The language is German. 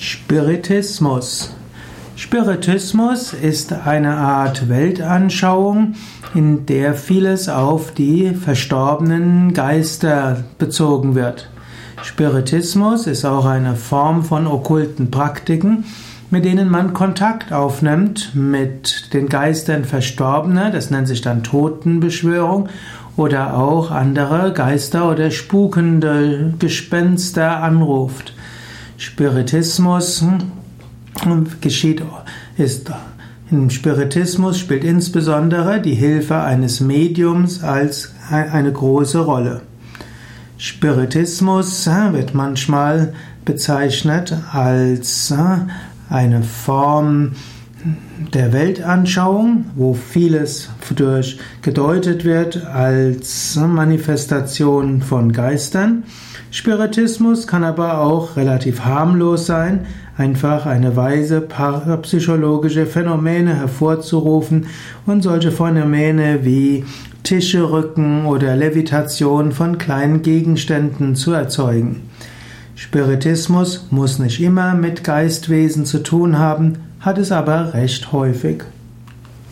Spiritismus. Spiritismus ist eine Art Weltanschauung, in der vieles auf die verstorbenen Geister bezogen wird. Spiritismus ist auch eine Form von okkulten Praktiken, mit denen man Kontakt aufnimmt mit den Geistern Verstorbener, das nennt sich dann Totenbeschwörung, oder auch andere Geister oder spukende Gespenster anruft. Spiritismus hm, geschieht, ist im Spiritismus spielt insbesondere die Hilfe eines Mediums als eine große Rolle. Spiritismus hm, wird manchmal bezeichnet als hm, eine Form der Weltanschauung, wo vieles durch gedeutet wird als Manifestation von Geistern. Spiritismus kann aber auch relativ harmlos sein, einfach eine Weise, parapsychologische Phänomene hervorzurufen und solche Phänomene wie Tischerücken oder Levitation von kleinen Gegenständen zu erzeugen. Spiritismus muss nicht immer mit Geistwesen zu tun haben, hat es aber recht häufig.